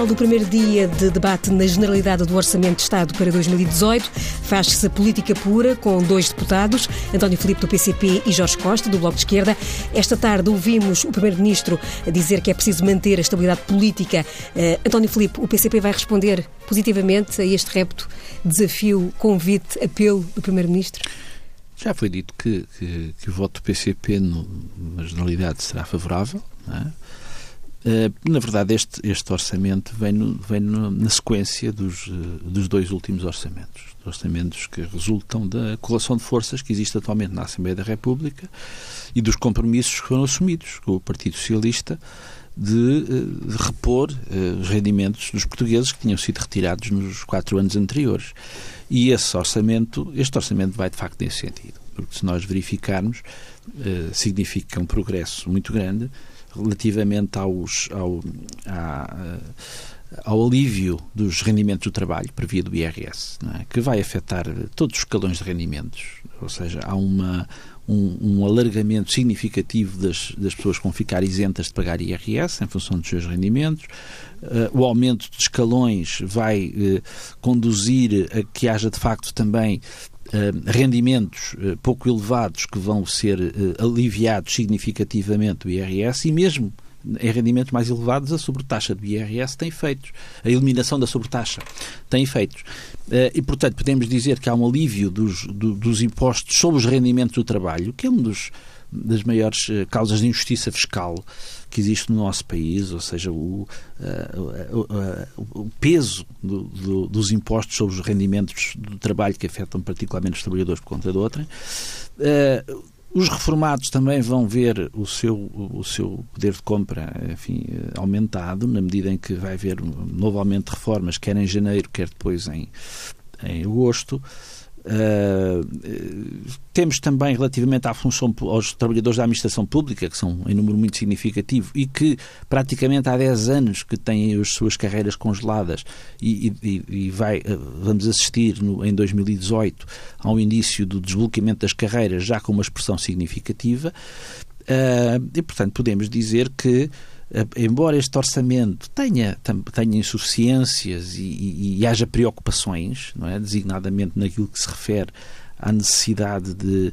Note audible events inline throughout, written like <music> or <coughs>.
final do primeiro dia de debate na generalidade do Orçamento de Estado para 2018. Faz-se a política pura com dois deputados, António Filipe do PCP e Jorge Costa, do Bloco de Esquerda. Esta tarde ouvimos o Primeiro-Ministro dizer que é preciso manter a estabilidade política. Uh, António Filipe, o PCP vai responder positivamente a este repto, desafio, convite, apelo do Primeiro-Ministro? Já foi dito que, que, que, o voto do PCP, no, na generalidade, será favorável. É? Na verdade, este, este orçamento vem, no, vem no, na sequência dos, eh, dos dois últimos orçamentos. Orçamentos que resultam da correlação de forças que existe atualmente na Assembleia da República e dos compromissos que foram assumidos com o Partido Socialista de, eh, de repor os rendimentos dos portugueses que tinham sido retirados nos quatro anos anteriores. E esse orçamento, este orçamento vai de facto nesse sentido, porque se nós verificarmos, significa um progresso muito grande relativamente aos, ao, à, ao alívio dos rendimentos do trabalho por via do IRS, é? que vai afetar todos os escalões de rendimentos, ou seja, há uma, um, um, alargamento significativo das, das pessoas que vão ficar isentas de pagar IRS em função dos seus rendimentos. Uh, o aumento de escalões vai uh, conduzir a que haja de facto também rendimentos uh, pouco elevados que vão ser uh, aliviados significativamente do IRS e mesmo em rendimentos mais elevados, a sobretaxa do IRS tem efeitos. A eliminação da sobretaxa tem efeitos. Eh, e, portanto, podemos dizer que há um alívio dos, dos impostos sobre os rendimentos do trabalho, que é uma das maiores eh, causas de injustiça fiscal que existe no nosso país, ou seja, o, uh, o, o peso do, do, dos impostos sobre os rendimentos do trabalho que afetam particularmente os trabalhadores por conta de outra. Uh, os reformados também vão ver o seu, o seu poder de compra enfim, aumentado, na medida em que vai haver um novo aumento de reformas, quer em janeiro, quer depois em, em agosto. Uh, temos também, relativamente à função aos trabalhadores da administração pública, que são em número muito significativo e que praticamente há 10 anos que têm as suas carreiras congeladas e, e, e vai, ah, vamos assistir no, em 2018 ao início do desbloqueamento das carreiras já com uma expressão significativa. Uh, e, portanto, podemos dizer que embora este orçamento tenha, tenha insuficiências e, e, e, haja preocupações, não é? designadamente naquilo que se refere à necessidade de,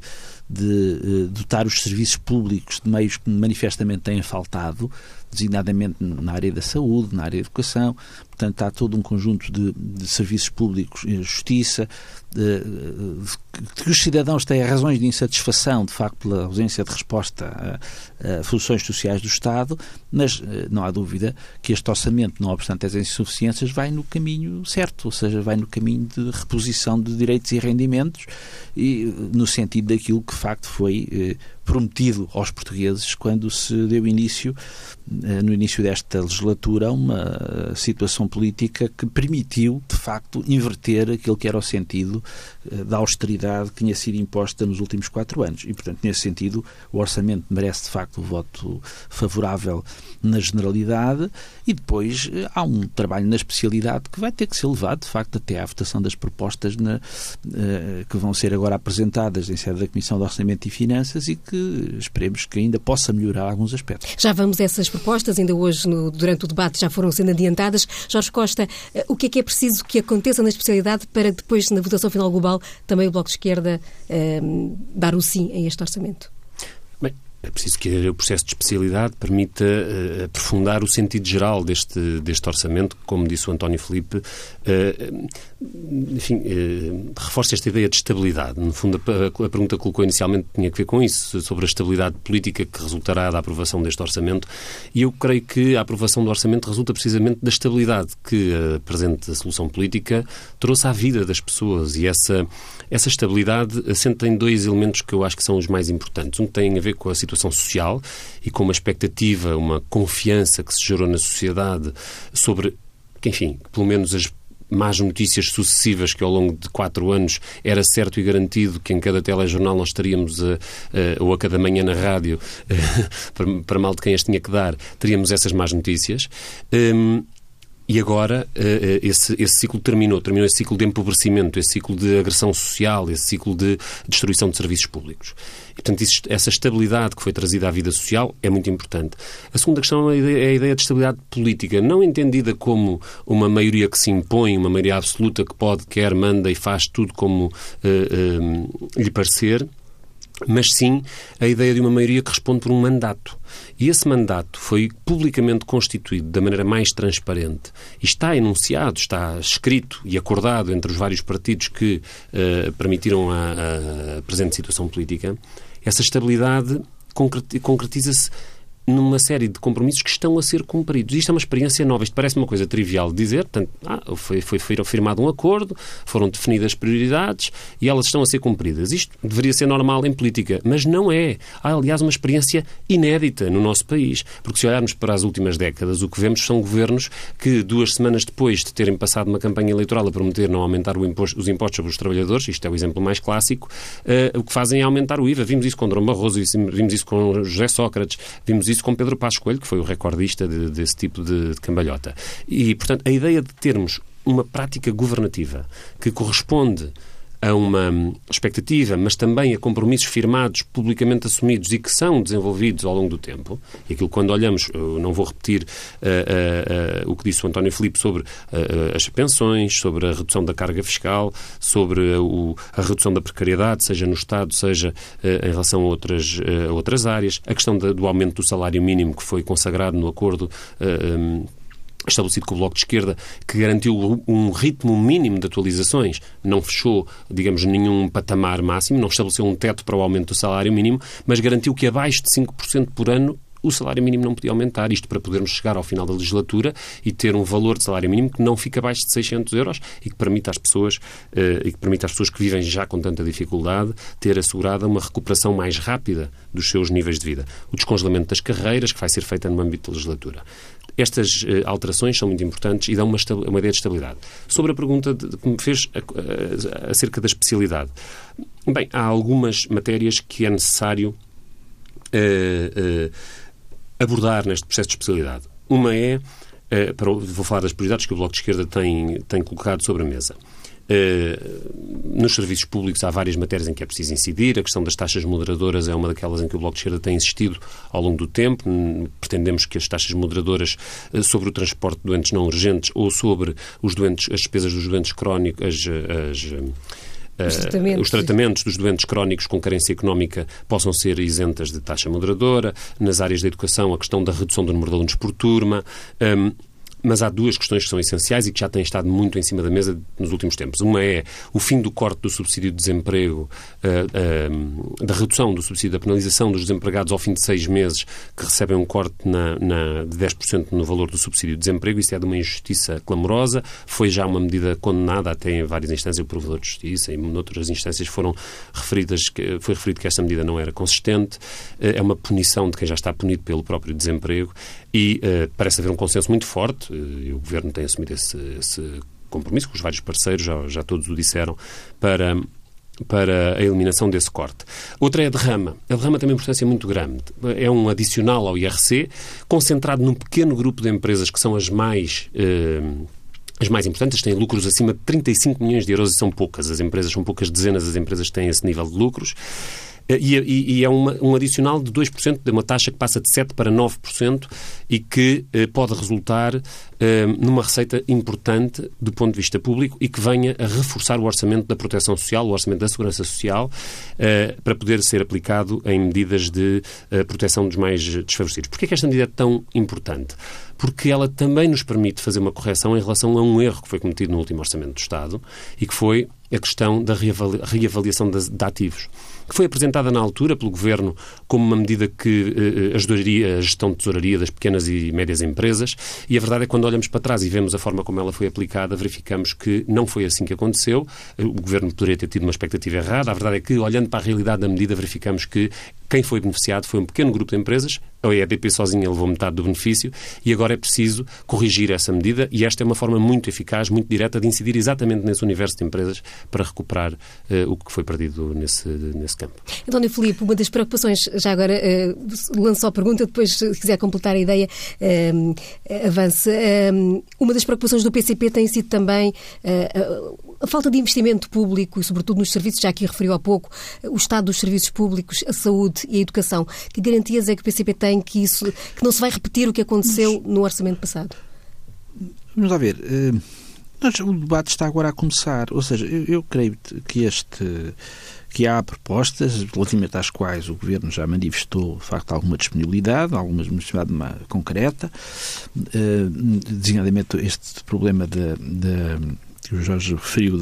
de, de eh, dotar os serviços públicos de meios que manifestamente têm faltado, designadamente na área da saúde, na área da educação. Portanto, há todo um conjunto de, de serviços públicos, justiça, de, de, que os cidadãos têm razões de insatisfação, de facto, pela ausência de resposta a, a funções sociais do Estado, mas eh, não há dúvida que este orçamento, não obstante as insuficiências, vai no caminho certo, ou seja, vai no caminho de reposição de direitos e rendimentos e no sentido daquilo que, de facto, foi eh, prometido aos portugueses quando se deu início, eh, no início desta legislatura, uma situação política que permitiu, de facto, inverter aquilo que era o sentido eh, da austeridade que tinha sido imposta nos últimos quatro anos. E, portanto, nesse sentido, o orçamento merece, de facto, o voto favorável na generalidade e depois eh, há um trabalho na especialidade que vai ter que ser levado, de facto, até à votação das propostas na, que vão ser agora apresentadas em sede da Comissão de Orçamento e Finanças e que que esperemos que ainda possa melhorar alguns aspectos. Já vamos a essas propostas, ainda hoje, no, durante o debate, já foram sendo adiantadas. Jorge Costa, eh, o que é que é preciso que aconteça na especialidade para depois, na votação final global, também o Bloco de Esquerda eh, dar o sim a este orçamento? É preciso que o processo de especialidade permita uh, aprofundar o sentido geral deste, deste orçamento, como disse o António Felipe, uh, enfim, uh, reforça esta ideia de estabilidade. No fundo, a, a, pergunta que colocou inicialmente tinha que ver com isso, sobre a estabilidade política que resultará da aprovação deste orçamento, e eu creio que a aprovação do orçamento resulta precisamente da estabilidade que a presente solução política trouxe à vida das pessoas, e essa, essa estabilidade assenta em dois elementos que eu acho que são os mais importantes. Um tem a ver com a situação social e com uma expectativa, uma confiança que se gerou na sociedade sobre que, enfim, pelo menos as más notícias sucessivas que ao longo de quatro anos era certo e garantido que em cada telejornal nós estaríamos, a, a, ou a cada manhã na rádio, <laughs> para, para, mal de quem as tinha que dar, teríamos essas más notícias. Um, e agora esse, esse ciclo terminou. Terminou esse ciclo de empobrecimento, esse ciclo de agressão social, esse ciclo de destruição de serviços públicos. E, portanto, isso, essa estabilidade que foi trazida à vida social é muito importante. A segunda questão é a, ideia, é de estabilidade política, não entendida como uma maioria que se impõe, uma maioria absoluta que pode, quer, manda e faz tudo como uh, uh, lhe parecer, mas sim a ideia de uma maioria que responde por um mandato. E esse mandato foi publicamente constituído da maneira mais transparente e está enunciado, está escrito e acordado entre os vários partidos que uh, permitiram a, a presente situação política. Essa estabilidade concretiza-se numa série de compromissos que estão a ser cumpridos. Isto é uma experiência nova. Isto parece uma coisa trivial de dizer. Portanto, ah, foi, foi, foi firmado um acordo, foram definidas prioridades e elas estão a ser cumpridas. Isto deveria ser normal em política, mas não é. Há, aliás, uma experiência inédita no nosso país. Porque se olharmos para as últimas décadas, o que vemos são governos que, duas semanas depois de terem passado uma campanha eleitoral a prometer não aumentar imposto, os impostos sobre os trabalhadores, isto é o exemplo mais clássico, uh, o que fazem é aumentar o IVA. Vimos isso com Dom Barroso, vimos isso com José Sócrates, vimos isso isso com Pedro Passos Coelho, que foi o recordista de, desse tipo de, de cambalhota. E, portanto, a ideia de termos uma prática governativa que corresponde a uma expectativa, mas também a compromissos firmados, publicamente assumidos e que são desenvolvidos ao longo do tempo. E aquilo, quando olhamos, não vou repetir uh, uh, uh, o que disse o António Filipe sobre as pensões, sobre a redução da carga fiscal, sobre o, a redução da precariedade, seja no Estado, seja em relação a outras, outras áreas, a questão da, do aumento do salário mínimo que foi consagrado no acordo. Um, estabelecido com o Bloco de Esquerda, que garantiu um ritmo mínimo de atualizações, não fechou, digamos, nenhum patamar máximo, não estabeleceu um teto para o aumento do salário mínimo, mas garantiu que abaixo de 5% por ano o salário mínimo não podia aumentar, isto para podermos chegar ao final da legislatura e ter um valor de salário mínimo que não fica abaixo de 600 euros e que permita às pessoas, uh, e que permita às pessoas que vivem já com tanta dificuldade ter assegurada uma recuperação mais rápida dos seus níveis de vida. O descongelamento das carreiras, que vai ser feita no âmbito da legislatura. Estas uh, alterações são muito importantes e dão uma, uma ideia de estabilidade. Sobre a pergunta de, que me fez a, a, acerca da especialidade. Bem, há algumas matérias que é necessário uh, uh, abordar neste processo de especialidade. Uma é, para, vou falar das prioridades que o Bloco de Esquerda tem, tem colocado sobre a mesa. Eh, nos serviços públicos há várias matérias em que é preciso incidir. A questão das taxas moderadoras é uma daquelas em que o Bloco de Esquerda tem insistido ao longo do tempo. Pretendemos que as taxas moderadoras eh, sobre o transporte de doentes não urgentes ou sobre os doentes, as despesas dos doentes crónicos, as, as os tratamentos. os tratamentos. dos doentes crónicos com carência económica possam ser isentas de taxa moderadora. Nas áreas da educação, a questão da redução do número de alunos por turma. Mas há duas questões que são essenciais e que já têm estado muito em cima da mesa nos últimos tempos. Uma é o fim do corte do subsídio de desemprego, uh, uh, da redução do subsídio, da penalização dos desempregados ao fim de seis meses que recebem um corte na, na, de 10% no valor do subsídio de desemprego. Isso é de uma injustiça clamorosa. Foi já uma medida condenada até em várias instâncias, o Provedor de Justiça e noutras instâncias foram referidas, foi referido que esta medida não era consistente. Uh, é uma punição de quem já está punido pelo próprio desemprego e parece haver um consenso muito forte e o Governo tem assumido esse, esse compromisso, com os vários parceiros já, já todos o disseram, para, para a eliminação desse corte. Outra é a derrama. A derrama tem uma importância muito grande. É um adicional ao IRC, concentrado num pequeno grupo de empresas que são as mais. Eh, as mais importantes têm lucros acima de 35 milhões de euros e são poucas. As empresas são poucas dezenas, as empresas que têm esse nível de lucros. Eh, e, e, e é uma, um adicional de 2%, de uma taxa que passa de 7% para 9% e que eh, pode resultar eh, numa receita importante do ponto de vista público e que venha a reforçar o orçamento da proteção social, o orçamento da segurança social, eh, para poder ser aplicado em medidas de eh, proteção dos mais desfavorecidos. Porquê é que esta medida é tão importante? Porque ela também nos permite fazer uma correção em relação a um erro que foi cometido no último Orçamento do Estado e que foi a questão da reavaliação de ativos que foi apresentada na altura pelo Governo como uma medida que eh, eh, ajudaria a gestão de tesouraria das pequenas e médias empresas, e a verdade é que quando olhamos para trás e vemos a forma como ela foi aplicada, verificamos que não foi assim que aconteceu. O Governo poderia ter tido uma expectativa errada. A verdade é que, olhando para a realidade da medida, verificamos que quem foi beneficiado foi um pequeno grupo de empresas, a EDP sozinha levou metade do benefício e agora é preciso corrigir essa medida e esta é uma forma muito eficaz, muito direta de incidir exatamente nesse universo de empresas para recuperar uh, o que foi perdido nesse, nesse campo. António Filipe, uma das preocupações, já agora uh, lanço a pergunta, depois se quiser completar a ideia, uh, avance. Uh, uma das preocupações do PCP tem sido também a falta de investimento público e, sobretudo, nos serviços, já aqui referiu há pouco, o estado dos serviços públicos, a saúde e a educação. Que garantias é que o PCP tem que isso, que não se vai repetir o que aconteceu no orçamento passado? Vamos lá ver. o debate está agora a começar. Ou seja, eu, eu creio que este que há propostas relativamente às quais o Governo já manifestou, de facto, alguma disponibilidade, alguma disponibilidade concreta, uh, designadamente este problema de que o Jorge referiu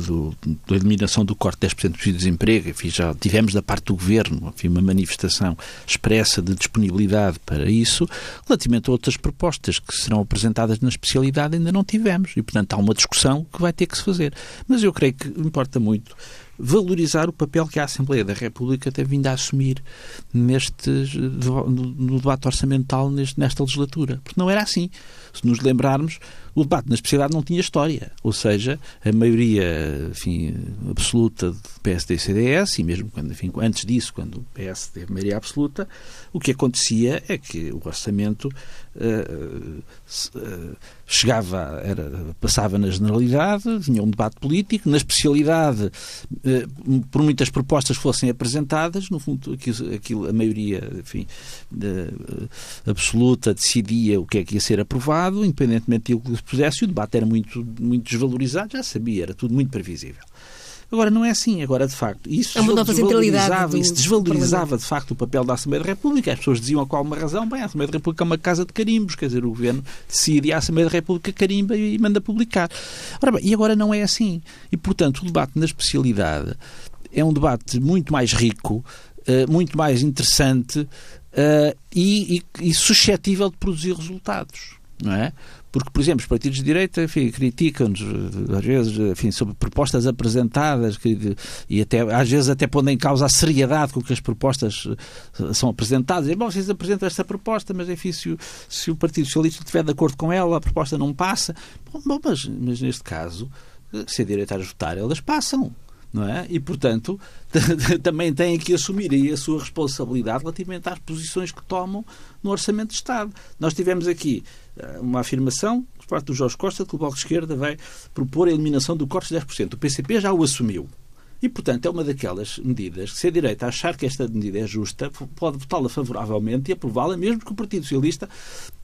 da eliminação do corte de 10% do desemprego, enfim, já tivemos da parte do Governo enfim, uma manifestação expressa de disponibilidade para isso, relativamente a outras propostas que serão apresentadas na especialidade ainda não tivemos e, portanto, há uma discussão que vai ter que se fazer. Mas eu creio que importa muito valorizar o papel que a Assembleia da República tem vindo a assumir neste, no debate orçamental neste, nesta legislatura. Porque não era assim. Se nos lembrarmos, o debate na especialidade não tinha história. Ou seja, a maioria enfim, absoluta de PSD e CDS, e mesmo quando, enfim, antes disso, quando o PS teve maioria absoluta, o que acontecia é que o orçamento uh, uh, chegava, era, passava na generalidade, tinha um debate político, na especialidade, uh, por muitas propostas fossem apresentadas, no fundo, aquilo, aquilo a maioria enfim, absoluta decidia o que é que ia ser aprovado, independentemente do que se pusesse, o debate era muito, muito desvalorizado, já sabia, era tudo muito previsível. Agora não é assim, agora de facto. Isso é uma nova desvalorizava, isso desvalorizava de facto o papel da Assembleia da República. As pessoas diziam a qual uma razão, bem, a Assembleia da República é uma casa de carimbos, quer dizer, o governo decide e a Assembleia da República carimba e manda publicar. Ora bem, e agora não é assim. E portanto o debate na especialidade é um debate muito mais rico, eh, muito mais interessante eh, e, e, e suscetível de produzir resultados. Não é? Porque, por exemplo, os partidos de direita criticam-nos, às vezes, enfim, sobre propostas apresentadas que, e até, às vezes até pondo em causa a seriedade com que as propostas eh, são apresentadas. E, bom, vocês apresentam esta proposta, mas enfim, se o, se o Partido Socialista estiver de acordo com ela, a proposta não passa. Bom, mas, mas neste caso, se a direita votar, elas passam é? E, portanto, <laughs> também têm que assumir aí a sua responsabilidade relativamente às posições que tomam no Orçamento de Estado. Nós tivemos aqui eh, uma afirmação por parte do Jorge Costa de que o Bloco de Esquerda vai propor a eliminação do corte de 10%. O PCP já o assumiu. E, portanto, é uma daquelas medidas que, se a direita achar que esta medida é justa, pode votá-la favoravelmente e aprová-la, mesmo que o Partido Socialista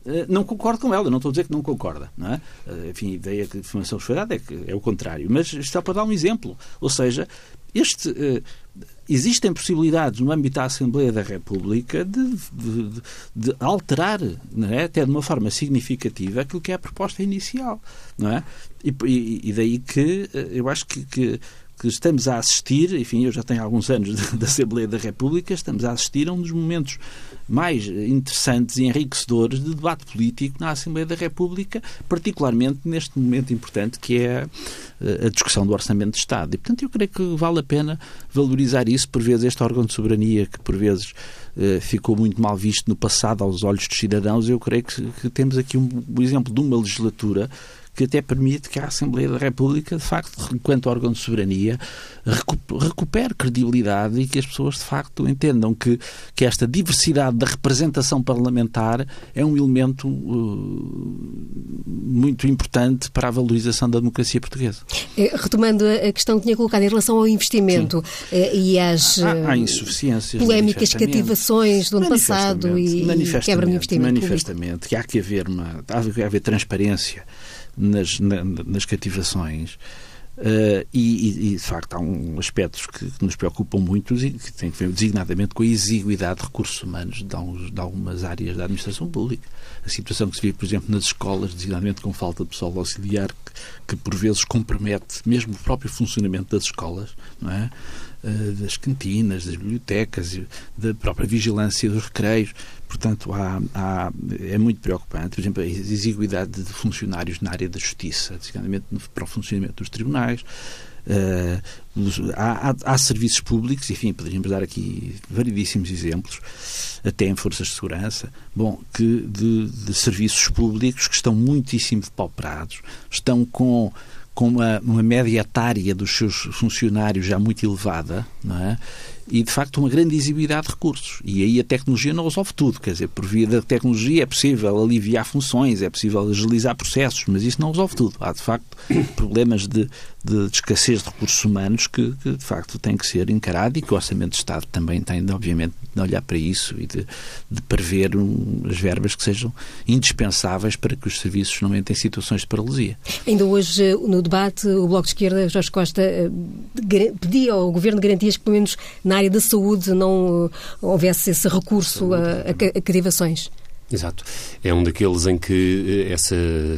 eh, não concorde com ela. Não estou a dizer que não concorda. Não é? Eh, enfim, a ideia que a informação foi é que é o contrário. Mas está para dar um exemplo. Ou seja, este, existem possibilidades no âmbito da Assembleia da República de, de, de alterar, é? até de uma forma significativa, aquilo que é a proposta inicial. Não é? e, e daí que eu acho que, que que estamos a assistir, enfim, eu já tenho alguns anos da Assembleia da República, estamos a assistir a um dos momentos mais interessantes e enriquecedores de debate político na Assembleia da República, particularmente neste momento importante que é eh, a discussão do Orçamento de Estado. E, portanto, eu creio que vale a pena valorizar isso, por vezes, este órgão de soberania que, por vezes, eh, ficou muito mal visto no passado aos olhos dos cidadãos. Eu creio que, que temos aqui um, um exemplo de uma legislatura que até permite que a Assembleia da República, de facto, enquanto órgão de soberania, recupere credibilidade e que as pessoas, de facto, entendam que, que esta diversidade da representação parlamentar é um elemento uh, muito importante para a valorização da democracia portuguesa. Eh, retomando a questão que tinha colocado em relação ao investimento Sim. Eh, e às há, há insuficiências, polémicas cativações do ano passado e quebra de investimento. Manifestamente, público. que há que haver uma, há que haver transparência nas, na, nas cativações. Uh, e, e, de facto, há um aspectos que, que, nos preocupam muito e que têm a ver designadamente com a exiguidade de recursos humanos de, alguns, de, algumas áreas da administração pública. A situação que se vive, por exemplo, nas escolas, designadamente com falta de pessoal auxiliar, que, que por vezes compromete mesmo o próprio funcionamento das escolas, não é? Uh, das cantinas, das bibliotecas, da própria vigilância dos recreios. Portanto, há, há, é muito preocupante, por exemplo, a exiguidade de funcionários na área da justiça, designadamente para o funcionamento dos tribunais, Uh, há, há, há, serviços públicos, enfim, poderíamos dar aqui variedíssimos exemplos, até em forças de segurança, bom, que de, de serviços públicos que estão muitíssimo depauperados, estão com com uma, uma média etária dos seus funcionários já muito elevada, não é? E, de facto, uma grande exiguidade de recursos. E aí a tecnologia não resolve tudo. Quer dizer, por via da tecnologia é possível aliviar funções, é possível agilizar processos, mas isso não resolve tudo. Há, de facto, <coughs> problemas de, de, de escassez de recursos humanos que, que, de facto, têm que ser encarados e que o Orçamento de Estado também tem, de, obviamente, de olhar para isso e de, de prever um, as verbas que sejam indispensáveis para que os serviços não entrem em situações de paralisia. Ainda hoje, no debate, o Bloco de Esquerda, Jorge Costa, eh, pedia ao Governo garantias que, pelo menos na área da saúde, não eh, houvesse esse recurso a, a cativações. Exato. É um daqueles em que eh, essa,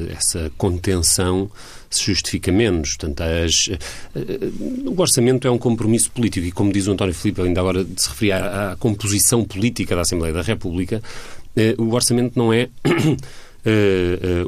essa contenção se justifica menos. Portanto, as, uh, o orçamento é um compromisso político e, como diz o António Filipe, ainda agora se referia à, à composição política da Assembleia da República, o orçamento não é. <clears throat>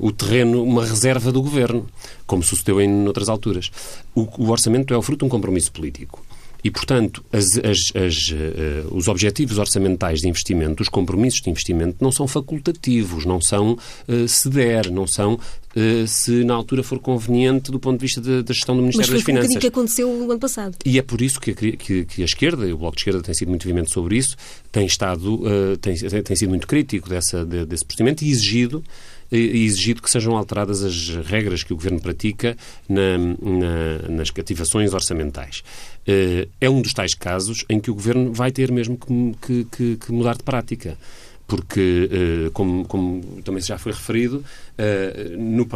O terreno, uma reserva do governo, como sucedeu em outras alturas. O, o orçamento é o fruto de um compromisso político. E, portanto, as, as, as, uh, os objetivos orçamentais de investimento, os compromissos de investimento, não são facultativos, não são uh, se der, não são uh, se na altura for conveniente do ponto de vista da gestão do Ministério das Finanças. Mas foi um que aconteceu no ano passado. E é por isso que a, que, que a esquerda, e o Bloco de Esquerda tem sido muito vivente sobre isso, tem, estado, tem, tem sido muito crítico dessa, desse procedimento e exigido e exigido que sejam alteradas as regras que o Governo pratica na, na, nas cativações orçamentais. Eh, é um dos tais casos em que o Governo vai ter mesmo que, que, que mudar de prática porque, eh, como, como, também já foi referido, eh, no,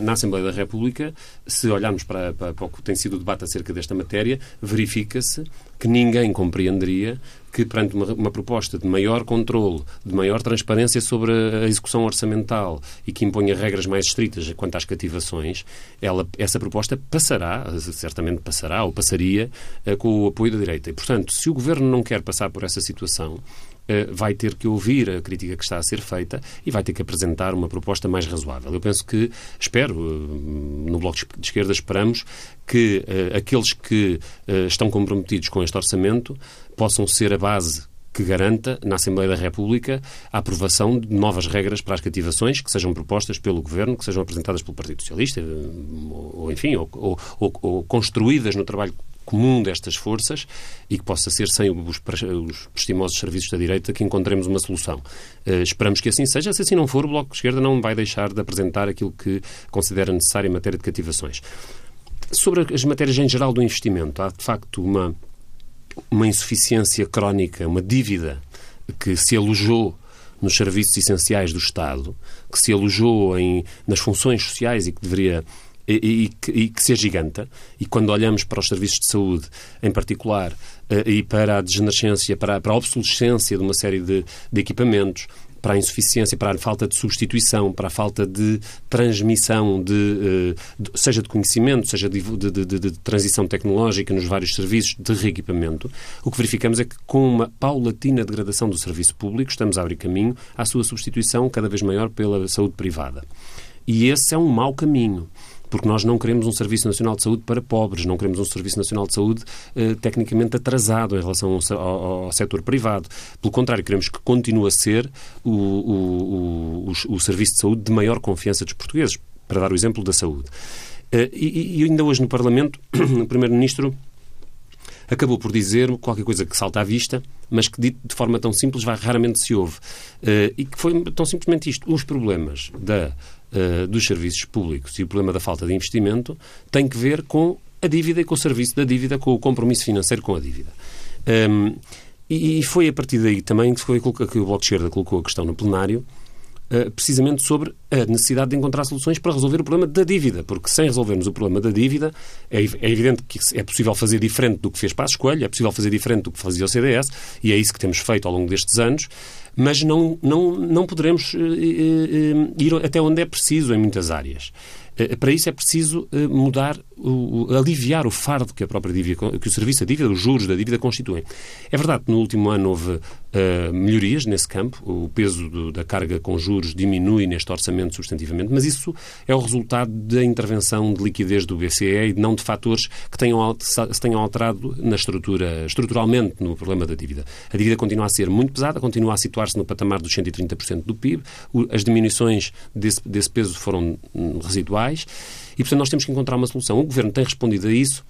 na Assembleia da República, se olharmos para, para, para, o que tem sido o debate acerca desta matéria, verifica-se que ninguém compreenderia que, perante uma, uma, proposta de maior controle, de maior transparência sobre a execução orçamental e que imponha regras mais estritas quanto às cativações, ela, essa proposta passará, certamente passará ou passaria, eh, com o apoio da direita. E, portanto, se o Governo não quer passar por essa situação, vai ter que ouvir a crítica que está a ser feita e vai ter que apresentar uma proposta mais razoável. Eu penso que, espero, eh, no Bloco de Esquerda esperamos que uh, aqueles que estão comprometidos com este orçamento possam ser a base que garanta, na Assembleia da República, a aprovação de novas regras para as cativações que sejam propostas pelo Governo, que sejam apresentadas pelo Partido Socialista, ou, ou enfim, ou, ou, ou, construídas no trabalho comum destas forças e que possa ser sem os, os prestimosos serviços da direita que encontremos uma solução. Uh, esperamos que assim seja. Se assim não for, o Bloco de Esquerda não vai deixar de apresentar aquilo que considera necessário em matéria de cativações. Sobre as matérias em geral do investimento, há de facto uma, uma insuficiência crónica, uma dívida que se alojou nos serviços essenciais do Estado, que se alojou em, nas funções sociais e que deveria e, que, e que se agiganta. E quando olhamos para os serviços de saúde, em particular, eh, e para a degenerescência, para, para a obsolescência de uma série de, de equipamentos, para a insuficiência, para a falta de substituição, para a falta de transmissão, de, eh, de seja de conhecimento, seja de, de, de, transição tecnológica nos vários serviços de reequipamento, o que verificamos é que com uma paulatina degradação do serviço público estamos a abrir caminho à sua substituição cada vez maior pela saúde privada. E esse é um mau caminho porque nós não queremos um Serviço Nacional de Saúde para pobres, não queremos um Serviço Nacional de Saúde eh, tecnicamente atrasado em relação ao, ao, ao, setor privado. Pelo contrário, queremos que continue a ser o, o, o, o Serviço de Saúde de maior confiança dos portugueses, para dar o exemplo da saúde. Eh, e, e ainda hoje no Parlamento, <clears throat> o Primeiro-Ministro acabou por dizer qualquer coisa que salta à vista, mas que dito de forma tão simples vai, raramente se ouve. Uh, e que foi tão simplesmente isto. Os problemas da uh, dos serviços públicos e o problema da falta de investimento tem que ver com a dívida e com o serviço da dívida, com o compromisso financeiro com a dívida. Um, e, foi a partir daí também que, foi, que o Bloco de Esquerda colocou a questão no plenário, uh, precisamente sobre a necessidade de encontrar soluções para resolver o problema da dívida, porque sem resolvermos o problema da dívida, é, é evidente que é possível fazer diferente do que fez para a escolha, é possível fazer diferente do que fazia o CDS, e é isso que temos feito ao longo destes anos, mas não, não, não poderemos uh, uh, ir até onde é preciso em muitas áreas. Eh, para isso é preciso eh, mudar, aliviar o fardo que a própria dívida, que o serviço da dívida, os juros da dívida constituem. É verdade que no último ano houve uh, melhorias nesse campo, o peso do, da carga com juros diminui neste orçamento substantivamente, mas isso é o resultado da intervenção de liquidez do BCE e não de fatores que tenham, se tenham alterado na estrutura, estruturalmente no problema da dívida. A dívida continua a ser muito pesada, continua a situar-se no patamar dos 130% do PIB, as diminuições desse, desse peso foram hum, residuais e, portanto, nós temos que encontrar uma solução. O Governo tem respondido a isso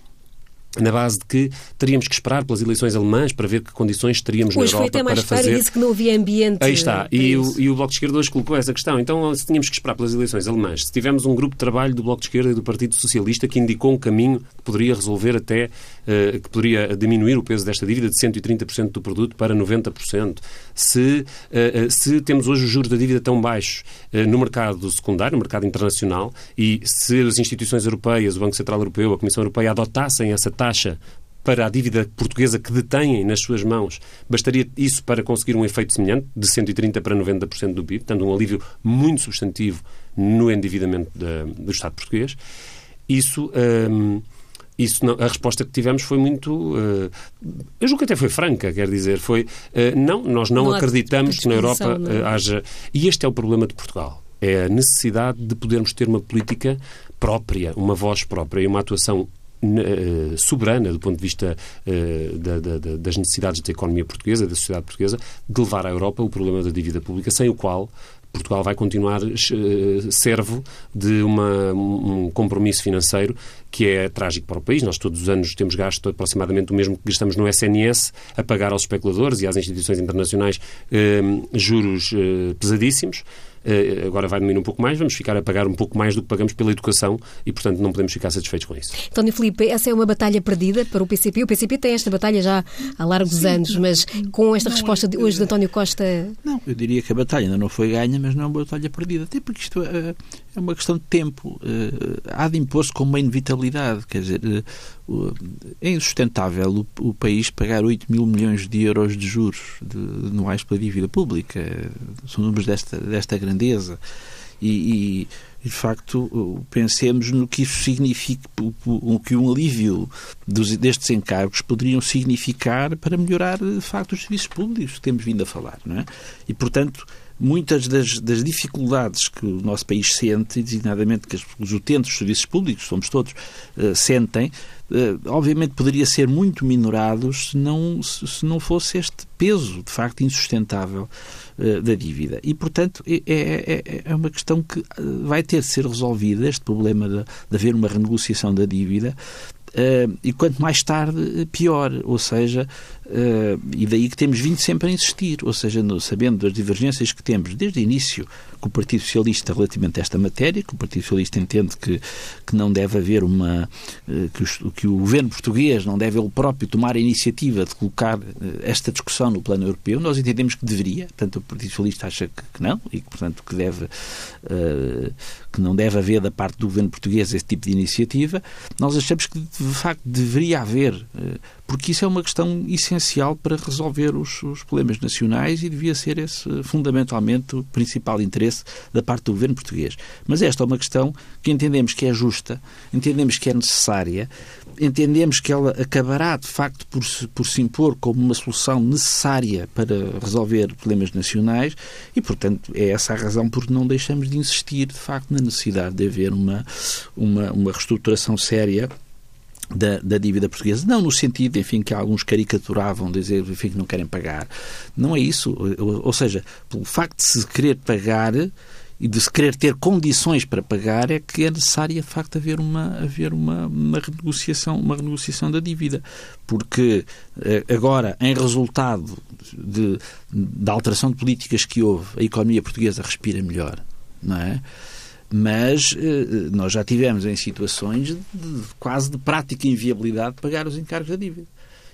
na base de que teríamos que esperar pelas eleições alemãs para ver que condições teríamos hoje na Europa foi até mais para fazer. disse que não havia ambiente. Aí está. E o, e o, Bloco de Esquerda hoje colocou essa questão. Então, se tínhamos que esperar pelas eleições alemãs, se tivemos um grupo de trabalho do Bloco de Esquerda e do Partido Socialista que indicou um caminho que poderia resolver até, uh, que poderia diminuir o peso desta dívida de 130% do produto para 90%, se, uh, se temos hoje os juros da dívida tão baixos uh, no mercado secundário, no mercado internacional, e se as instituições europeias, o Banco Central Europeu, a Comissão Europeia adotassem essa taxa para a dívida portuguesa que detêm nas suas mãos, bastaria isso para conseguir um efeito semelhante, de 130% para 90% do PIB, portanto, um alívio muito substantivo no endividamento da, do Estado português. Isso. Hum, isso não, a resposta que tivemos foi muito. Uh, eu julgo que até foi franca, quer dizer, foi. Uh, não, nós não, não acreditamos que na Europa uh, haja. E este é o problema de Portugal. É a necessidade de podermos ter uma política própria, uma voz própria e uma atuação soberana do ponto de vista uh, da, da, das necessidades da economia portuguesa, da sociedade portuguesa, de levar à Europa o problema da dívida pública, sem o qual Portugal vai continuar uh, servo de uma, um compromisso financeiro que é trágico para o país. Nós todos os anos temos gasto aproximadamente o mesmo que gastamos no SNS a pagar aos especuladores e às instituições internacionais uh, juros uh, pesadíssimos. Uh, agora vai diminuir um pouco mais, vamos ficar a pagar um pouco mais do que pagamos pela educação e, portanto, não podemos ficar satisfeitos com isso. António Filipe, essa é uma batalha perdida para o PCP. O PCP tem esta batalha já há largos Sim, anos, não, mas com esta não, resposta de hoje de António Costa. Não, eu diria que a batalha ainda não foi ganha, mas não é uma batalha perdida. Até porque isto é, é uma questão de tempo. Uh, há de impor-se com uma Quer dizer, uh, é insustentável o, o, país pagar 8 mil milhões de euros de juros de, anuais pela dívida pública. São números desta, desta grandeza. E, e, de facto, pensemos no que isso significa, o que um alívio dos, destes encargos poderiam significar para melhorar, de facto, os serviços públicos que temos vindo a falar. Não é? E, portanto, muitas das, das, dificuldades que o nosso país sente, designadamente que os utentes dos serviços públicos, somos todos, uh, sentem, uh, obviamente poderia ser muito minorados se não, se não fosse este peso, de facto, insustentável uh, da dívida. E, portanto, é, é, é, é, uma questão que vai ter de ser resolvida, este problema de, de haver uma renegociação da dívida, Uh, e quanto mais tarde, pior. Ou seja, uh, e daí que temos vindo sempre a insistir, ou seja, no, sabendo das divergências que temos desde o início com o Partido Socialista relativamente a esta matéria, que o Partido Socialista entende que, que não deve haver uma. Uh, que, os, que, o governo português não deve ele próprio tomar a iniciativa de colocar esta discussão no plano europeu. Nós entendemos que deveria, portanto, o Partido Socialista acha que, que não e que, portanto, que deve que não deve haver da parte do governo português esse tipo de iniciativa, nós achamos que de facto deveria haver, porque isso é uma questão essencial para resolver os, os problemas nacionais e devia ser esse fundamentalmente o principal interesse da parte do governo português. Mas esta é uma questão que entendemos que é justa, entendemos que é necessária, entendemos que ela acabará, de facto, por se, por se impor como uma solução necessária para resolver problemas nacionais e, portanto, é essa a razão por que não deixamos de insistir, de facto, na necessidade de haver uma, uma, uma reestruturação séria da, da, dívida portuguesa. Não no sentido, enfim, que alguns caricaturavam, dizer, enfim, que não querem pagar. Não é isso. Ou, ou seja, pelo facto de se querer pagar, e de se querer ter condições para pagar é que é necessário de facto haver uma haver uma, uma renegociação uma renegociação da dívida porque eh, agora em resultado de, da alteração de políticas que houve a economia portuguesa respira melhor não é mas eh, nós já tivemos em situações de, quase de prática inviabilidade de pagar os encargos da dívida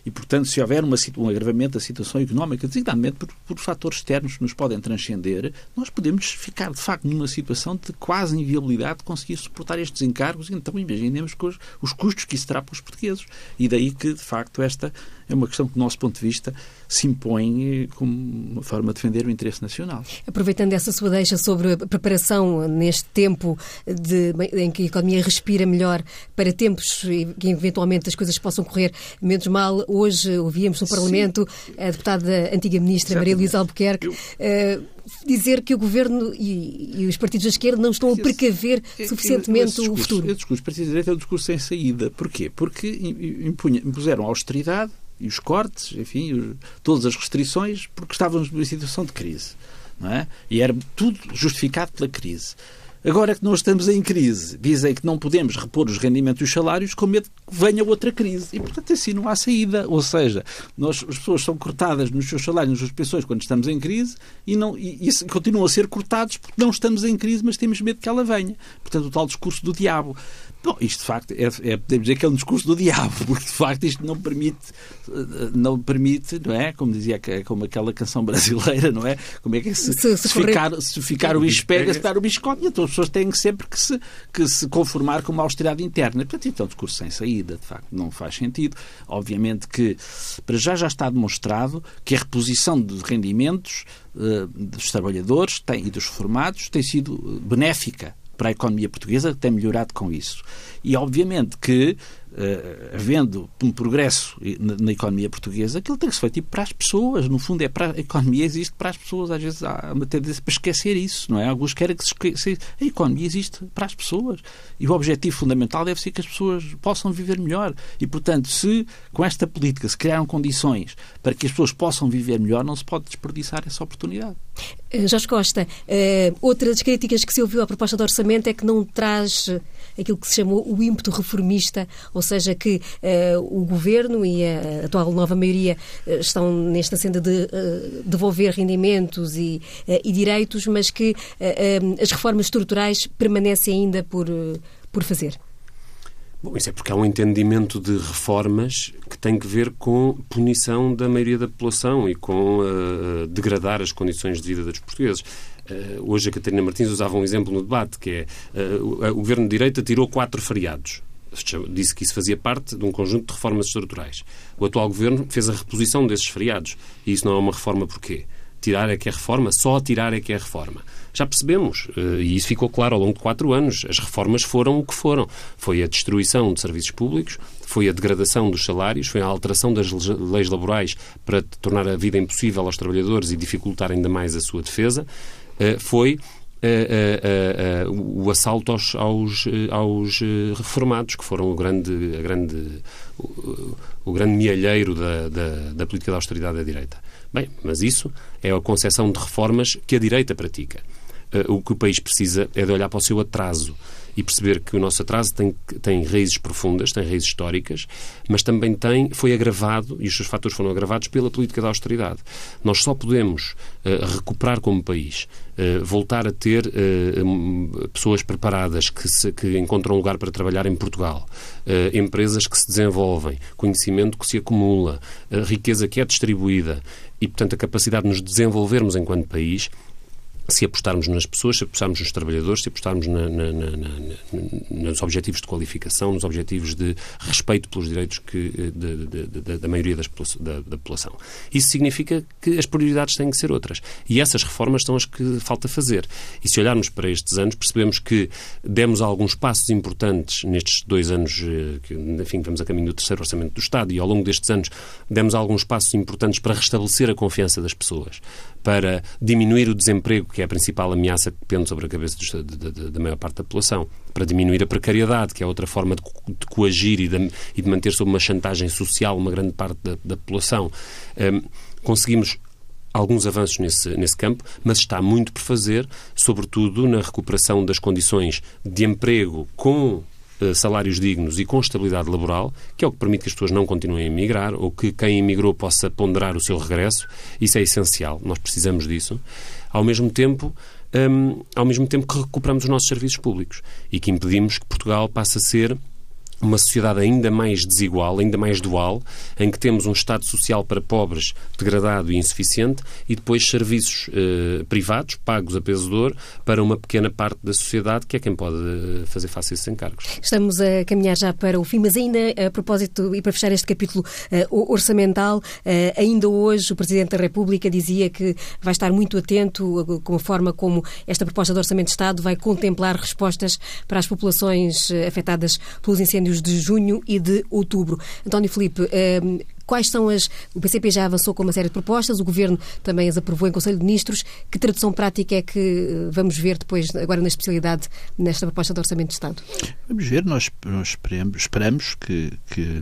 e, portanto, se houver uma, um agravamento da situação económica, designadamente por, por fatores externos que nos podem transcender, nós podemos ficar, de facto, numa situação de quase inviabilidade de conseguir suportar estes encargos. Então, imaginemos os, os custos que isso terá para os portugueses. E daí que, de facto, esta, é uma questão que, do nosso ponto de vista, se impõe como uma forma de defender o interesse nacional. Aproveitando essa sua deixa sobre a preparação neste tempo de, em que a economia respira melhor para tempos em que eventualmente as coisas possam correr menos mal, hoje ouvíamos no Parlamento Sim. a deputada antiga ministra Exatamente. Maria Luísa Albuquerque. Eu... Uh, dizer que o governo e, e, os partidos da esquerda não estão a precaver suficientemente discurso, o futuro. O discurso do Partido da Direita é um discurso sem saída. Porquê? Porque impuseram austeridade e os cortes, enfim, todas as restrições, porque estávamos numa situação de crise. Não é? E era tudo justificado pela crise. Agora que nós estamos em crise, dizem que não podemos repor os rendimentos e os salários com medo que venha outra crise. E, portanto, assim não há saída. Ou seja, nós, as pessoas são cortadas nos seus salários, nas suas pensões, quando estamos em crise e, não, e, e continuam a ser cortados porque não estamos em crise, mas temos medo que ela venha. Portanto, o tal discurso do diabo. Bom, isto de facto é, é, podemos dizer que é um discurso do diabo, porque de facto isto não permite, eh, não permite, não é? Como dizia como aquela canção brasileira, não é? Como é que é se, se, se, se ficar, se ficar o bicho pega, se dar o bicho come, então as pessoas têm sempre que se, que se conformar com uma austeridade interna. Portanto, então, um discurso sem saída, de facto, não faz sentido. Obviamente que, para já, já está demonstrado que a reposição de rendimentos uh, dos trabalhadores tem, e dos formados tem sido benéfica para a economia portuguesa, tem melhorado com isso. E, obviamente, que uh, havendo um progresso na, na, economia portuguesa, aquilo tem que ser feito tipo, para as pessoas. No fundo, é para, a economia existe para as pessoas. Às vezes há uma tendência para esquecer isso, não é? Alguns querem que se esqueça. A economia existe para as pessoas. E o objetivo fundamental deve ser que as pessoas possam viver melhor. E, portanto, se com esta política se criaram condições para que as pessoas possam viver melhor, não se pode desperdiçar essa oportunidade. Eh, Jorge Costa, uh, outra das críticas que se ouviu à proposta de orçamento é que não traz aquilo que se chamou o ímpeto reformista, ou seja, que uh, o governo e a atual nova maioria uh, estão nesta senda de uh, devolver rendimentos e, e, direitos, mas que as reformas estruturais permanecem ainda por, por fazer. Bom, isso é porque há um entendimento de reformas que tem que ver com punição da maioria da população e com uh, degradar as condições de vida dos portugueses. Uh, hoje a Catarina Martins usava um exemplo no debate, que é uh, o governo de direita tirou quatro feriados. Disse que isso fazia parte de um conjunto de reformas estruturais. O atual governo fez a reposição desses feriados. E isso não é uma reforma porquê? Tirar é que é reforma? Só tirar é que é reforma. Já percebemos, uh, e isso ficou claro ao longo de quatro anos. As reformas foram o que foram. Foi a destruição de serviços públicos, foi a degradação dos salários, foi a alteração das leis laborais para tornar a vida impossível aos trabalhadores e dificultar ainda mais a sua defesa. Eh, foi uh, o assalto aos, aos, aos reformados, que foram o grande, a grande, o, o grande mielheiro da, da, da, política de austeridade da direita. Bem, mas isso é a concepção de reformas que a direita pratica. o que o país precisa é de olhar para o seu atraso e perceber que o nosso atraso tem, tem raízes profundas, tem raízes históricas, mas também tem, foi agravado, e os seus fatores foram agravados pela política da austeridade. Nós só podemos uh, recuperar como país, uh, voltar a ter uh, pessoas preparadas que, se, que encontram lugar para trabalhar em Portugal, empresas que se desenvolvem, conhecimento que se acumula, riqueza que é distribuída e, portanto, a capacidade de nos desenvolvermos enquanto país se apostarmos nas pessoas, se apostarmos nos trabalhadores, se apostarmos na, na, na, nos objetivos de qualificação, nos objetivos de respeito pelos direitos que, de, de, de, da maioria das, da, da, população. Isso significa que as prioridades têm que ser outras. E essas reformas são as que falta fazer. E se olharmos para estes anos, percebemos que demos alguns passos importantes nestes dois anos, eh, que, enfim, estamos a caminho do terceiro orçamento do Estado, e ao longo destes anos demos alguns passos importantes para restabelecer a confiança das pessoas, para diminuir o desemprego que é a principal ameaça que pende sobre a cabeça da maior parte da população, para diminuir a precariedade, que é outra forma de, de coagir e de, e de, manter sob uma chantagem social uma grande parte da, da população. Um, conseguimos alguns avanços nesse, nesse campo, mas está muito por fazer, sobretudo na recuperação das condições de emprego com eh, salários dignos e com estabilidade laboral, que é o que permite que as pessoas não continuem a emigrar ou que quem emigrou possa ponderar o seu regresso. Isso é essencial, nós precisamos disso. Ao mesmo tempo, um, ao mesmo tempo que recuperamos os nossos serviços públicos e que impedimos que Portugal passe a ser uma sociedade ainda mais desigual, ainda mais dual, em que temos um Estado social para pobres degradado e insuficiente e depois serviços eh, privados, pagos a peso de ouro, para uma pequena parte da sociedade que é quem pode eh, fazer face a esses encargos. Estamos a caminhar já para o fim, mas ainda a propósito e para fechar este capítulo uh, orçamental, uh, ainda hoje o Presidente da República dizia que vai estar muito atento com a forma como esta proposta de Orçamento de Estado vai contemplar respostas para as populações afetadas pelos incêndios incêndios de junho e de outubro. António Filipe, ehm, Quais são as. O PCP já avançou com uma série de propostas, o Governo também as aprovou em Conselho de Ministros. Que tradução prática é que eh, vamos ver depois, agora na especialidade, nesta proposta de Orçamento de Estado? Vamos ver, nós, nós esperamos, esperamos que, que,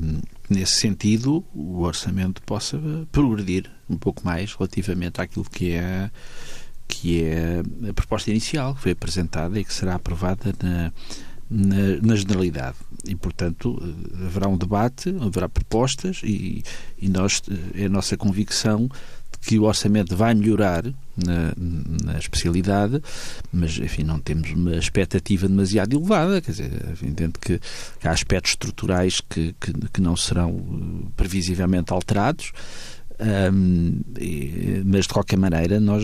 nesse sentido, o orçamento possa progredir um pouco mais relativamente àquilo que é que é a proposta inicial que foi apresentada e que será aprovada na, na, na, generalidade. E, portanto, eh, haverá um debate, haverá propostas e, e nós, eh, é a nossa convicção que o orçamento vai melhorar na, na, especialidade, mas, enfim, não temos uma expectativa demasiado elevada. Quer dizer, é evidente que, que há aspectos estruturais que, que, que não serão eh, previsivelmente alterados. Um, mas de qualquer maneira nós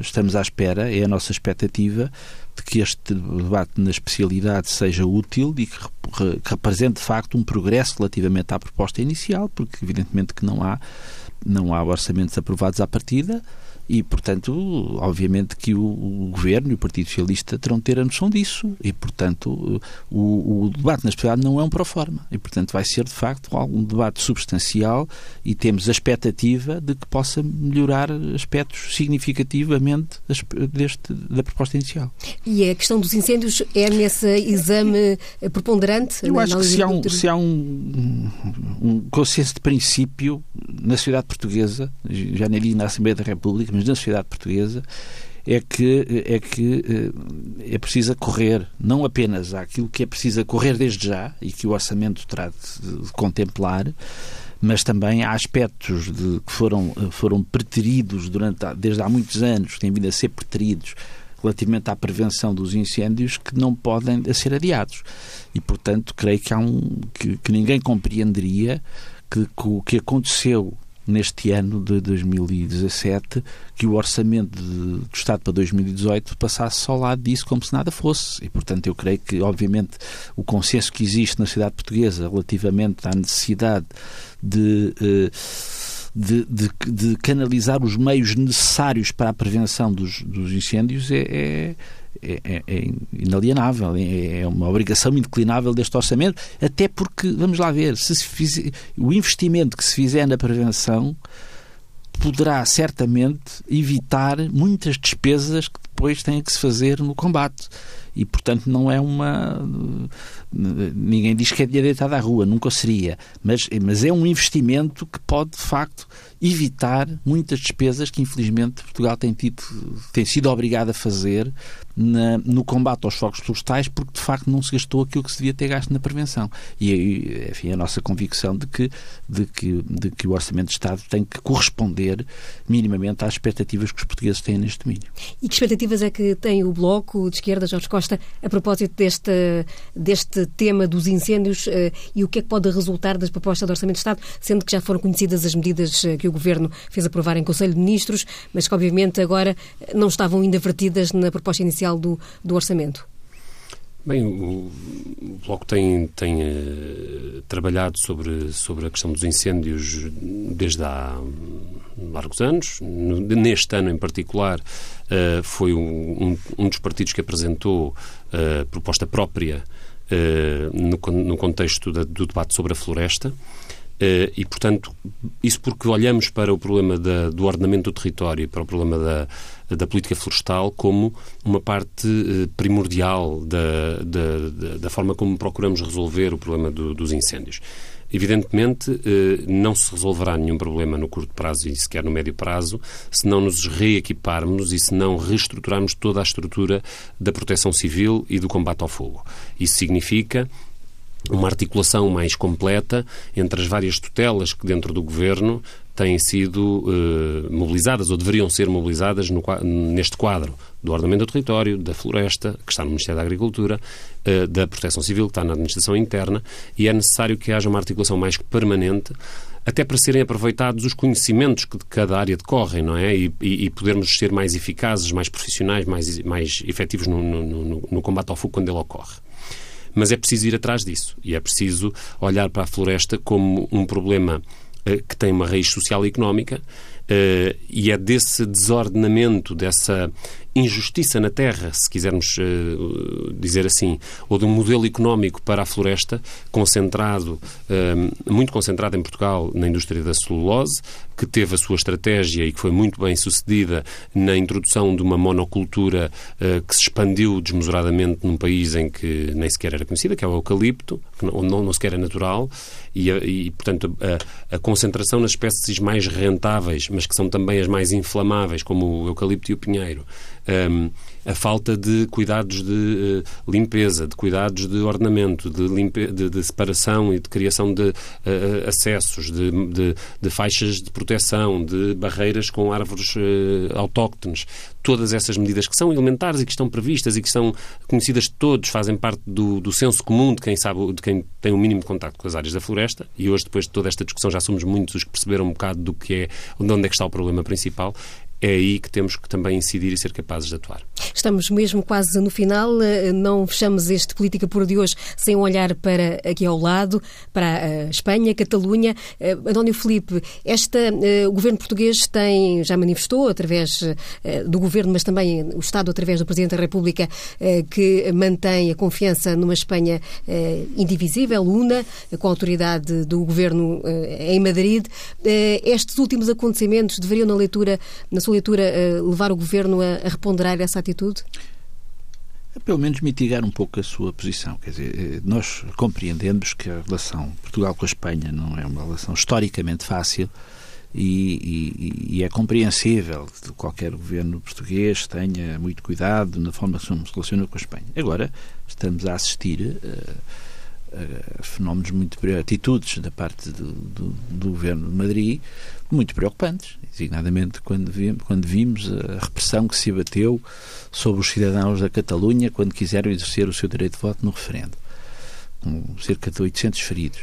estamos à espera, é a nossa expectativa de que este debate na especialidade seja útil e que, que represente de facto um progresso relativamente à proposta inicial, porque evidentemente que não há não há orçamentos aprovados à partida e, portanto, obviamente que o, o, Governo e o Partido Socialista terão de ter a noção disso e, portanto, o, o debate na especialidade não é um proforma e, portanto, vai ser, de facto, um debate substancial e temos a expectativa de que possa melhorar aspectos significativamente deste, da proposta inicial. E a questão dos incêndios é nesse exame preponderante? Eu acho que se há um, se há um, um consenso de princípio na sociedade portuguesa, já nem li na Assembleia da República, mas na sociedade portuguesa, é que, é que eh, é preciso correr não apenas àquilo que é preciso correr desde já e que o orçamento terá de, contemplar, mas também há aspectos de, que foram, foram preteridos durante, desde há muitos anos, que têm vindo a ser preteridos relativamente à prevenção dos incêndios que não podem ser adiados. E, portanto, creio que, há um, que, que ninguém compreenderia que o que aconteceu neste ano de 2017 que o orçamento do Estado para 2018 passasse só lado disso como se nada fosse. E, portanto, eu creio que, obviamente, o consenso que existe na sociedade portuguesa relativamente à necessidade de. Eh, de, de, de, canalizar os meios necessários para a prevenção dos, dos incêndios é, é é, é, é, inalienável, é, é, uma obrigação indeclinável deste orçamento, até porque, vamos lá ver, se o investimento que se fizer na prevenção poderá certamente evitar muitas despesas que depois têm que se fazer no combate. E, portanto, não é uma. Ninguém diz que é dinheiro deitado à rua, nunca seria. Mas, mas é um investimento que pode, de facto, evitar muitas despesas que, infelizmente, Portugal tem, tido, tem sido obrigado a fazer na, no combate aos fogos florestais porque, de facto, não se gastou aquilo que se devia ter gasto na prevenção. E, enfim, a nossa convicção de que, de, que, de que o Orçamento de Estado tem que corresponder minimamente às expectativas que os portugueses têm neste domínio. E que expectativas é que tem o Bloco de Esquerda, Jorge Costa, a propósito deste, deste tema dos incêndios eh, e o que é que pode resultar das propostas do Orçamento de Estado, sendo que já foram conhecidas as medidas eh, que o Governo fez aprovar em Conselho de Ministros, mas que, obviamente, agora não estavam ainda vertidas na proposta inicial do, do orçamento? Bem, o, o Bloco tem, tem uh, trabalhado sobre, sobre a questão dos incêndios desde há largos anos. Neste ano, em particular, uh, foi um, um, dos partidos que apresentou uh, proposta própria no, no, contexto da, do debate sobre a floresta. Uh, e, portanto, isso porque olhamos para o problema da, do ordenamento do território para o problema da, da política florestal como uma parte uh, primordial da, da, da, forma como procuramos resolver o problema do, dos incêndios. Evidentemente, uh, não se resolverá nenhum problema no curto prazo e sequer no médio prazo se não nos reequiparmos e se não reestruturarmos toda a estrutura da proteção civil e do combate ao fogo. Isso significa uma articulação mais completa entre as várias tutelas que dentro do governo têm sido uh, mobilizadas ou deveriam ser mobilizadas no, neste quadro do ordenamento do território, da floresta, que está no Ministério da Agricultura, uh, da Proteção Civil, que está na Administração Interna, e é necessário que haja uma articulação mais permanente até para serem aproveitados os conhecimentos que de cada área decorrem, não é? E, e, e podermos ser mais eficazes, mais profissionais, mais, mais efetivos no, no, no, no combate ao fogo quando ele ocorre. Mas é preciso ir atrás disso e é preciso olhar para a floresta como um problema eh, que tem uma raiz social e económica eh, e é desse desordenamento, dessa injustiça na terra, se quisermos uh, dizer assim, ou de um modelo económico para a floresta concentrado, uh, muito concentrado em Portugal na indústria da celulose, que teve a sua estratégia e que foi muito bem sucedida na introdução de uma monocultura uh, que se expandiu desmesuradamente num país em que nem sequer era conhecida, que é o eucalipto, não, não, não sequer é natural, e, e portanto, a, a concentração nas espécies mais rentáveis, mas que são também as mais inflamáveis, como o eucalipto e o pinheiro, um, a falta de cuidados de uh, limpeza, de cuidados de ordenamento, de, limpe de, de separação e de criação de uh, acessos, de, de, de, faixas de proteção, de barreiras com árvores uh, autóctones. Todas essas medidas que são elementares e que estão previstas e que são conhecidas de todos, fazem parte do, do senso comum de quem sabe, de quem tem o um mínimo de contato com as áreas da floresta. E hoje, depois de toda esta discussão, já somos muitos os que perceberam um bocado do que é, de onde é que está o problema principal é aí que temos que também incidir e ser capazes de atuar. Estamos mesmo quase no final. Eh, não fechamos este Política Pura de hoje sem olhar para aqui ao lado, para a eh, Espanha, Catalunha. Eh, António Felipe, esta, o governo português tem, já manifestou, através do governo, mas também o Estado, através do Presidente da República, que mantém a confiança numa Espanha indivisível, una, com a autoridade do governo em Madrid. Estes últimos acontecimentos deveriam, na leitura, na sua leitura, levar o Governo a reponderar essa atitude? É, pelo menos mitigar um pouco a sua posição. Quer dizer, eh, nós compreendemos que a relação Portugal com a Espanha não é uma relação historicamente fácil e, e, e é compreensível que qualquer governo português tenha muito cuidado na forma como se relaciona com a Espanha. Agora, estamos a assistir. Uh, fenómenos muito atitudes da parte do, do, do, governo de Madrid muito preocupantes, designadamente quando quando vimos a repressão que se abateu sobre os cidadãos da Catalunha quando quiseram exercer o seu direito de voto no referendo, com cerca de 800 feridos.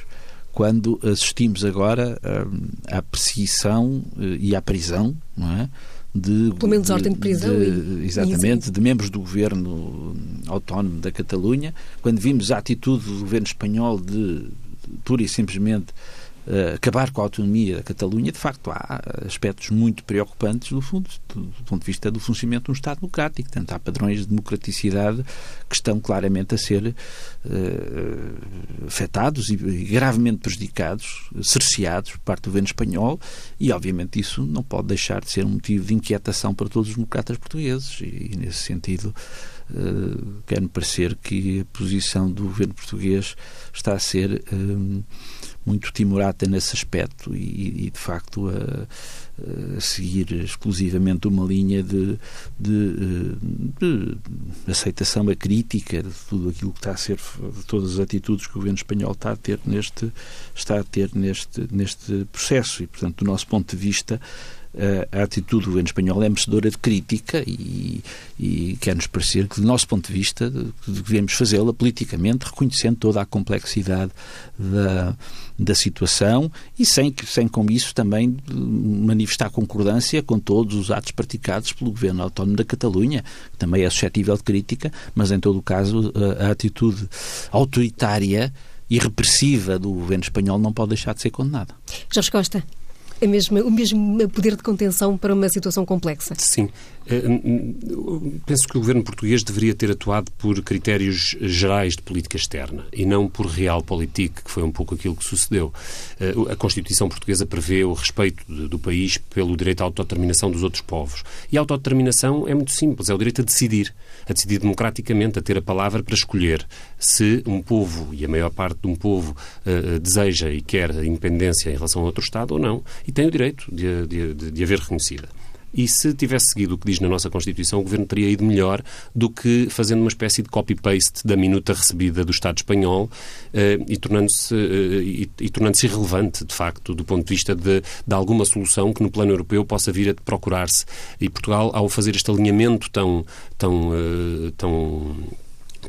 Quando assistimos agora hum, à perseguição eh, e à prisão, não é? De, pelo menos ordem de prisão. De, e, exatamente, e... de membros do governo autónomo da Catalunha, quando vimos a atitude do governo espanhol de, pura e simplesmente, acabar com a autonomia da Catalunha, de facto há aspectos muito preocupantes, no fundo, do, do, ponto de vista do funcionamento de um Estado democrático. Portanto, há padrões de democraticidade que estão claramente a ser uh, afetados e, gravemente prejudicados, cerceados por parte do governo espanhol e, obviamente, isso não pode deixar de ser um motivo de inquietação para todos os democratas portugueses e, e nesse sentido, uh, quer-me parecer que a posição do governo português está a ser muito timorata nesse aspecto e, e de facto a, a, seguir exclusivamente uma linha de, de, de, aceitação a crítica de tudo aquilo que está a ser de todas as atitudes que o governo espanhol está a ter neste está a ter neste neste processo. E portanto do nosso ponto de vista a atitude do governo espanhol é merecedora de crítica e, e quer-nos parecer que, do nosso ponto de vista, devemos fazê-la politicamente, reconhecendo toda a complexidade da, da situação e sem, sem com isso também manifestar concordância com todos os atos praticados pelo governo autónomo da Catalunha, que também é suscetível de crítica, mas em todo o caso a, a atitude autoritária e repressiva do governo espanhol não pode deixar de ser condenada. Jorge Costa a mesma, o mesmo poder de contenção para uma situação complexa. Sim. Eh, penso que o governo português deveria ter atuado por critérios gerais de política externa e não por realpolitik, que foi um pouco aquilo que sucedeu. Eh, a Constituição portuguesa prevê o respeito do país pelo direito à autodeterminação dos outros povos. E a autodeterminação é muito simples, é o direito a decidir, a decidir democraticamente, a ter a palavra para escolher se um povo, e a maior parte de um povo, uh, deseja e quer independência em relação a outro Estado ou não, e tem o direito de, de, de, de haver reconhecida. E se tivesse seguido o que diz na nossa Constituição, o Governo teria ido melhor do que fazendo uma espécie de copy-paste da minuta recebida do Estado espanhol eh, e tornando-se eh, e, e tornando irrelevante, de facto, do ponto de vista de, de alguma solução que no plano europeu possa vir a procurar-se. E Portugal, ao fazer este alinhamento tão, tão, uh, tão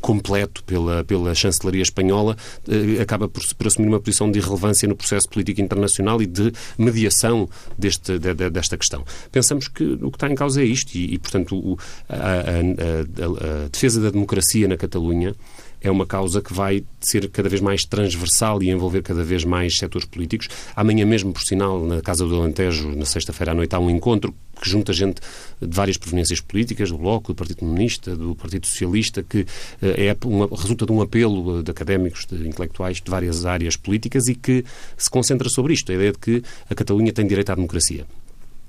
completo pela, pela chancelaria espanhola, eh, acaba por, por, assumir uma posição de irrelevância no processo político internacional e de mediação deste, de, de, desta questão. Pensamos que o que está em causa é isto e, e portanto, o, a, a, a, a defesa da democracia na Catalunha é uma causa que vai ser cada vez mais transversal e envolver cada vez mais setores políticos. Amanhã mesmo, por sinal, na Casa do Alentejo, na sexta-feira à noite, há um encontro que junta gente de várias proveniências políticas, do Bloco, do Partido Comunista, do Partido Socialista, que eh, é uma, resulta de um apelo de académicos, de intelectuais de várias áreas políticas e que se concentra sobre isto, a ideia de que a Catalunha tem direito à democracia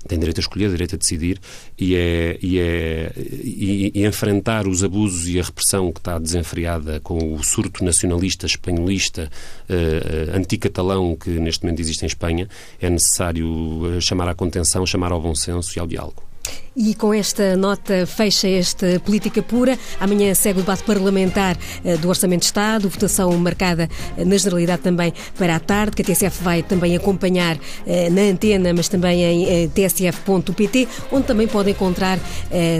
tem direito a escolher, direito a decidir e, é, e, é, e, e, enfrentar os abusos e a repressão que está desenfreada com o surto nacionalista, espanholista, uh, anticatalão que neste momento existe em Espanha, é necessário chamar à contenção, chamar ao bom senso e ao diálogo. E com esta nota fecha esta política pura. Amanhã segue o debate parlamentar eh, do Orçamento de Estado, votação marcada eh, na generalidade também para a tarde, que a TSF vai também acompanhar eh, na antena, mas também em tsf.pt, onde também pode encontrar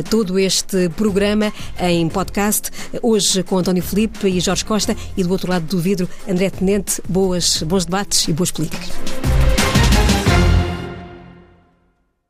todo este programa em podcast. Hoje com António Felipe e Jorge Costa e do outro lado do vidro, André Tenente. Boas, bons debates e boas políticas.